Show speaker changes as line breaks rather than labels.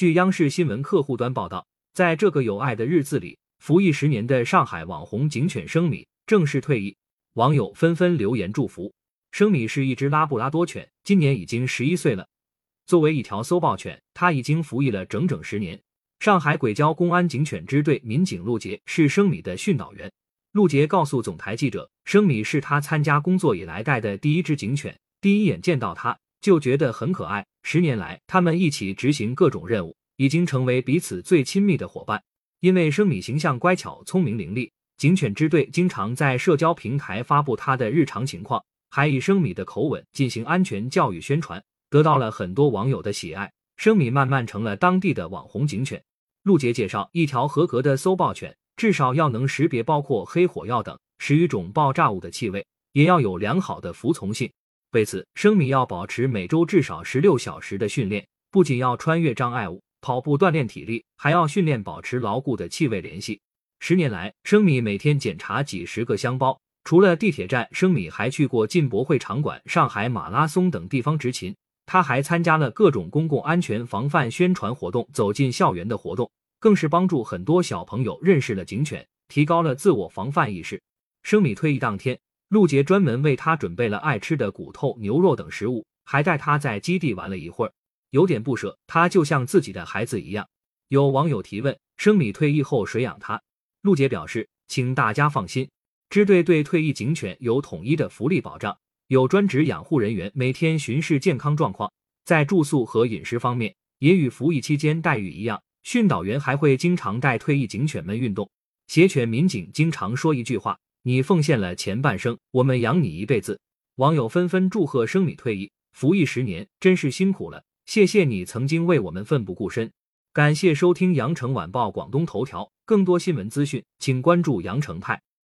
据央视新闻客户端报道，在这个有爱的日子里，服役十年的上海网红警犬生米正式退役，网友纷纷留言祝福。生米是一只拉布拉多犬，今年已经十一岁了。作为一条搜爆犬，它已经服役了整整十年。上海轨交公安警犬支队民警陆杰是生米的训导员。陆杰告诉总台记者，生米是他参加工作以来带的第一只警犬，第一眼见到它就觉得很可爱。十年来，他们一起执行各种任务，已经成为彼此最亲密的伙伴。因为生米形象乖巧、聪明伶俐，警犬支队经常在社交平台发布它的日常情况，还以生米的口吻进行安全教育宣传，得到了很多网友的喜爱。生米慢慢成了当地的网红警犬。陆杰介绍，一条合格的搜爆犬至少要能识别包括黑火药等十余种爆炸物的气味，也要有良好的服从性。为此，生米要保持每周至少十六小时的训练，不仅要穿越障碍物、跑步锻炼体力，还要训练保持牢固的气味联系。十年来，生米每天检查几十个箱包，除了地铁站，生米还去过进博会场馆、上海马拉松等地方执勤。他还参加了各种公共安全防范宣传活动，走进校园的活动，更是帮助很多小朋友认识了警犬，提高了自我防范意识。生米退役当天，陆杰专门为他准备了爱吃的骨头、牛肉等食物，还带他在基地玩了一会儿，有点不舍，他就像自己的孩子一样。有网友提问：生米退役后谁养他？陆杰表示，请大家放心，支队对退役警犬有统一的福利保障。有专职养护人员每天巡视健康状况，在住宿和饮食方面也与服役期间待遇一样。训导员还会经常带退役警犬们运动。协犬民警经常说一句话：“你奉献了前半生，我们养你一辈子。”网友纷纷祝贺生米退役，服役十年真是辛苦了，谢谢你曾经为我们奋不顾身。感谢收听羊城晚报广东头条，更多新闻资讯，请关注羊城派。